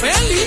Well,